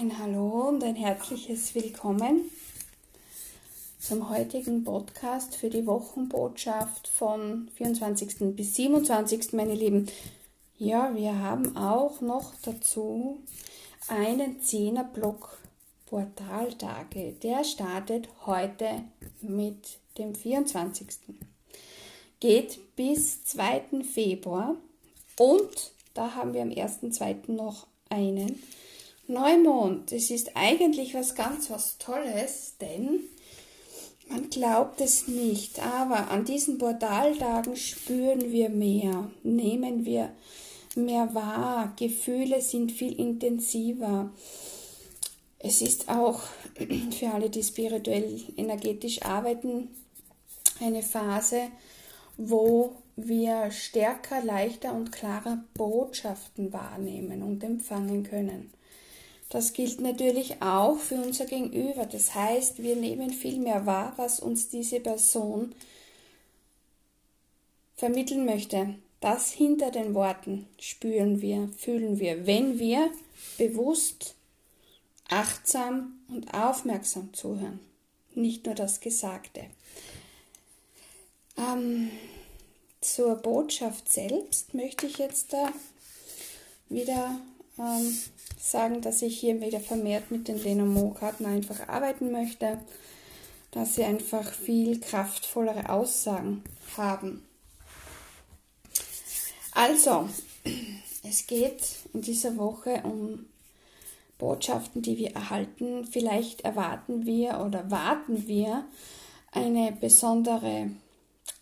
Ein Hallo und ein herzliches Willkommen zum heutigen Podcast für die Wochenbotschaft von 24. bis 27. meine Lieben. Ja, wir haben auch noch dazu einen Zehnerblock Portaltage. Der startet heute mit dem 24. Geht bis 2. Februar und da haben wir am 1.2. noch einen Neumond. Es ist eigentlich was ganz was Tolles, denn man glaubt es nicht, aber an diesen Portaltagen spüren wir mehr, nehmen wir mehr wahr, Gefühle sind viel intensiver. Es ist auch für alle, die spirituell energetisch arbeiten, eine Phase, wo wir stärker, leichter und klarer Botschaften wahrnehmen und empfangen können. Das gilt natürlich auch für unser Gegenüber. Das heißt, wir nehmen viel mehr wahr, was uns diese Person vermitteln möchte. Das hinter den Worten spüren wir, fühlen wir, wenn wir bewusst, achtsam und aufmerksam zuhören. Nicht nur das Gesagte. Ähm, zur Botschaft selbst möchte ich jetzt da wieder ähm, sagen, dass ich hier wieder vermehrt mit den Lenormand-Karten einfach arbeiten möchte, dass sie einfach viel kraftvollere Aussagen haben. Also, es geht in dieser Woche um Botschaften, die wir erhalten. Vielleicht erwarten wir oder warten wir eine besondere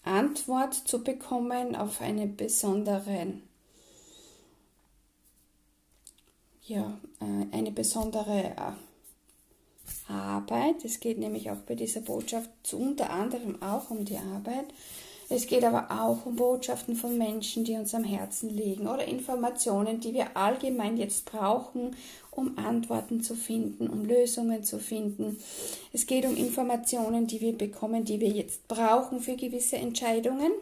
Antwort zu bekommen auf eine besondere ja, äh, eine besondere äh, Arbeit. Es geht nämlich auch bei dieser Botschaft unter anderem auch um die Arbeit. Es geht aber auch um Botschaften von Menschen, die uns am Herzen liegen oder Informationen, die wir allgemein jetzt brauchen, um Antworten zu finden, um Lösungen zu finden. Es geht um Informationen, die wir bekommen, die wir jetzt brauchen für gewisse Entscheidungen.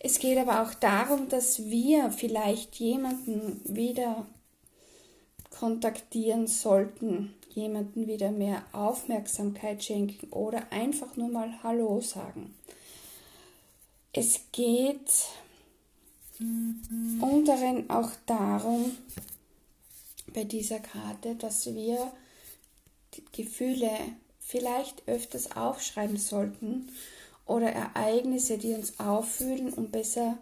Es geht aber auch darum, dass wir vielleicht jemanden wieder kontaktieren sollten, jemanden wieder mehr Aufmerksamkeit schenken oder einfach nur mal Hallo sagen. Es geht unteren auch darum, bei dieser Karte, dass wir die Gefühle vielleicht öfters aufschreiben sollten oder Ereignisse, die uns auffühlen, um besser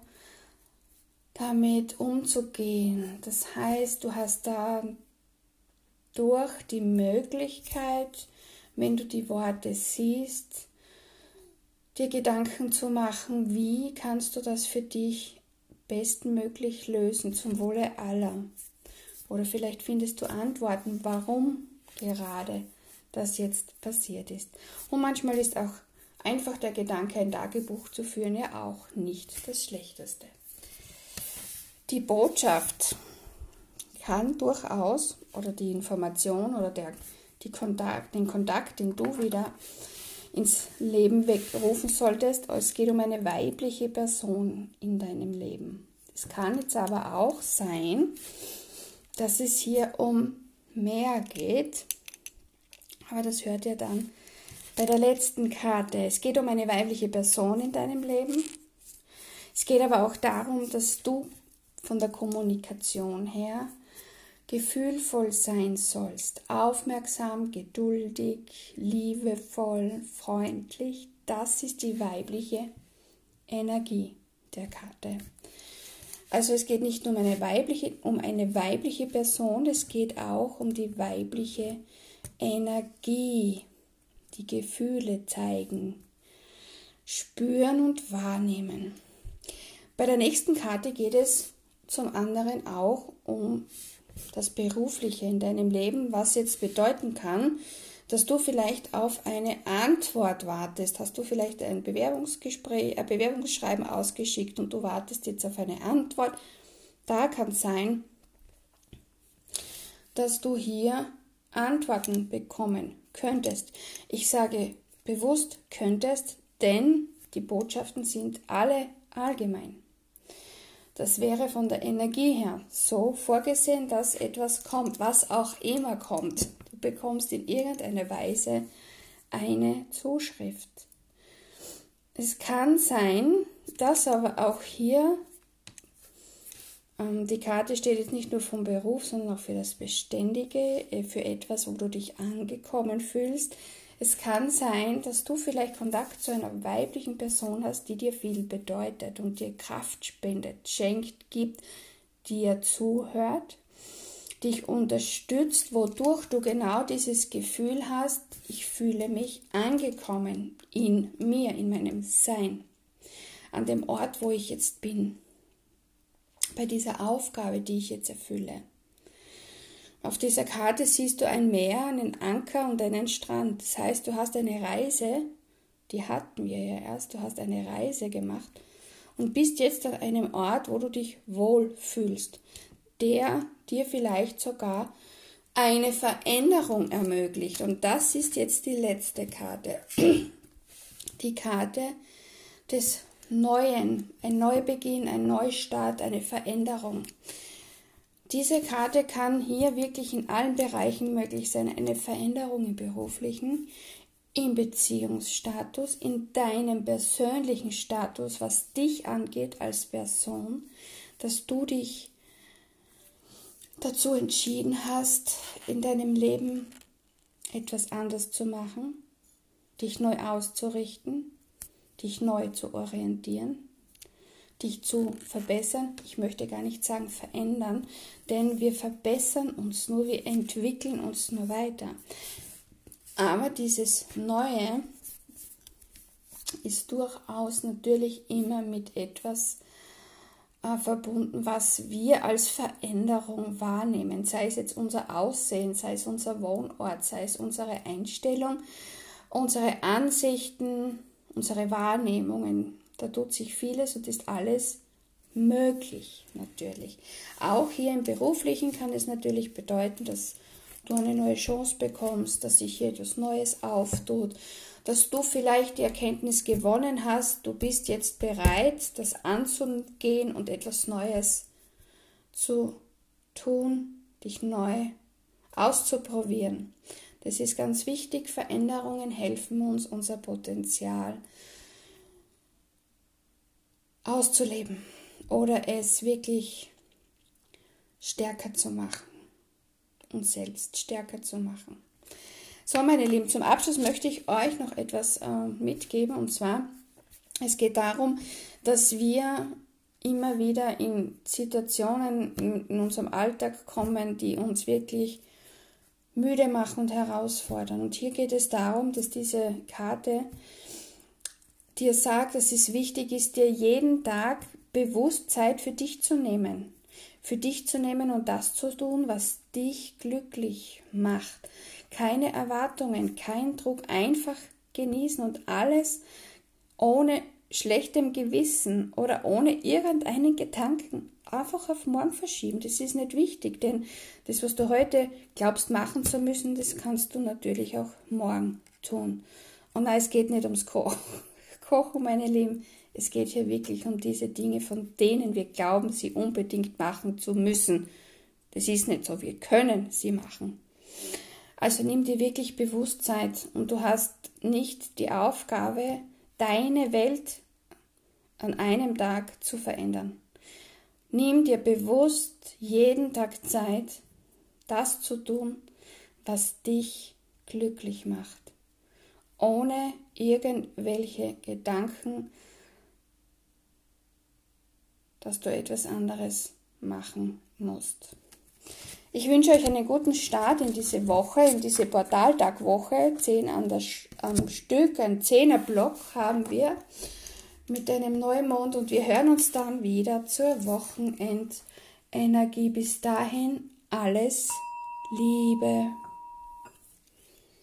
damit umzugehen. Das heißt, du hast da durch die Möglichkeit, wenn du die Worte siehst, dir Gedanken zu machen, wie kannst du das für dich bestmöglich lösen zum Wohle aller. Oder vielleicht findest du Antworten, warum gerade das jetzt passiert ist. Und manchmal ist auch einfach der Gedanke, ein Tagebuch zu führen, ja auch nicht das Schlechteste. Die Botschaft kann durchaus oder die Information oder der, die Kontakt, den Kontakt, den du wieder ins Leben wegrufen solltest, es geht um eine weibliche Person in deinem Leben. Es kann jetzt aber auch sein, dass es hier um mehr geht, aber das hört ihr dann bei der letzten Karte. Es geht um eine weibliche Person in deinem Leben. Es geht aber auch darum, dass du von der Kommunikation her gefühlvoll sein sollst, aufmerksam, geduldig, liebevoll, freundlich. Das ist die weibliche Energie der Karte. Also es geht nicht nur um eine weibliche, um eine weibliche Person, es geht auch um die weibliche Energie, die Gefühle zeigen, spüren und wahrnehmen. Bei der nächsten Karte geht es zum anderen auch um das Berufliche in deinem Leben, was jetzt bedeuten kann, dass du vielleicht auf eine Antwort wartest. Hast du vielleicht ein Bewerbungsgespräch, ein Bewerbungsschreiben ausgeschickt und du wartest jetzt auf eine Antwort. Da kann sein, dass du hier Antworten bekommen könntest. Ich sage bewusst könntest, denn die Botschaften sind alle allgemein. Das wäre von der Energie her so vorgesehen, dass etwas kommt, was auch immer kommt. Du bekommst in irgendeiner Weise eine Zuschrift. Es kann sein, dass aber auch hier ähm, die Karte steht jetzt nicht nur vom Beruf, sondern auch für das Beständige, äh, für etwas, wo du dich angekommen fühlst. Es kann sein, dass du vielleicht Kontakt zu einer weiblichen Person hast, die dir viel bedeutet und dir Kraft spendet, schenkt, gibt, dir zuhört, dich unterstützt, wodurch du genau dieses Gefühl hast, ich fühle mich angekommen in mir, in meinem Sein, an dem Ort, wo ich jetzt bin, bei dieser Aufgabe, die ich jetzt erfülle. Auf dieser Karte siehst du ein Meer, einen Anker und einen Strand. Das heißt, du hast eine Reise, die hatten wir ja erst, du hast eine Reise gemacht und bist jetzt an einem Ort, wo du dich wohl fühlst, der dir vielleicht sogar eine Veränderung ermöglicht. Und das ist jetzt die letzte Karte. Die Karte des Neuen, ein Neubeginn, ein Neustart, eine Veränderung. Diese Karte kann hier wirklich in allen Bereichen möglich sein. Eine Veränderung im beruflichen, im Beziehungsstatus, in deinem persönlichen Status, was dich angeht als Person, dass du dich dazu entschieden hast, in deinem Leben etwas anders zu machen, dich neu auszurichten, dich neu zu orientieren dich zu verbessern. Ich möchte gar nicht sagen verändern, denn wir verbessern uns nur, wir entwickeln uns nur weiter. Aber dieses Neue ist durchaus natürlich immer mit etwas äh, verbunden, was wir als Veränderung wahrnehmen, sei es jetzt unser Aussehen, sei es unser Wohnort, sei es unsere Einstellung, unsere Ansichten, unsere Wahrnehmungen, da tut sich vieles und ist alles möglich natürlich. Auch hier im beruflichen kann es natürlich bedeuten, dass du eine neue Chance bekommst, dass sich hier etwas Neues auftut, dass du vielleicht die Erkenntnis gewonnen hast, du bist jetzt bereit, das anzugehen und etwas Neues zu tun, dich neu auszuprobieren. Das ist ganz wichtig. Veränderungen helfen uns, unser Potenzial auszuleben oder es wirklich stärker zu machen, uns selbst stärker zu machen. So, meine Lieben, zum Abschluss möchte ich euch noch etwas äh, mitgeben und zwar, es geht darum, dass wir immer wieder in Situationen in, in unserem Alltag kommen, die uns wirklich müde machen und herausfordern. Und hier geht es darum, dass diese Karte dir sagt, dass es wichtig ist, dir jeden Tag bewusst Zeit für dich zu nehmen. Für dich zu nehmen und das zu tun, was dich glücklich macht. Keine Erwartungen, kein Druck, einfach genießen und alles ohne schlechtem Gewissen oder ohne irgendeinen Gedanken einfach auf morgen verschieben. Das ist nicht wichtig, denn das, was du heute glaubst machen zu müssen, das kannst du natürlich auch morgen tun. Und nein, es geht nicht ums Kochen. Kochen, meine Lieben. Es geht hier wirklich um diese Dinge, von denen wir glauben, sie unbedingt machen zu müssen. Das ist nicht so, wir können sie machen. Also nimm dir wirklich Bewusstsein und du hast nicht die Aufgabe, deine Welt an einem Tag zu verändern. Nimm dir bewusst jeden Tag Zeit, das zu tun, was dich glücklich macht ohne irgendwelche Gedanken, dass du etwas anderes machen musst. Ich wünsche euch einen guten Start in diese Woche, in diese Portaltagwoche. Zehn an der, am Stück, ein Zehnerblock haben wir mit einem Neumond und wir hören uns dann wieder zur Wochenendenergie. Bis dahin alles Liebe.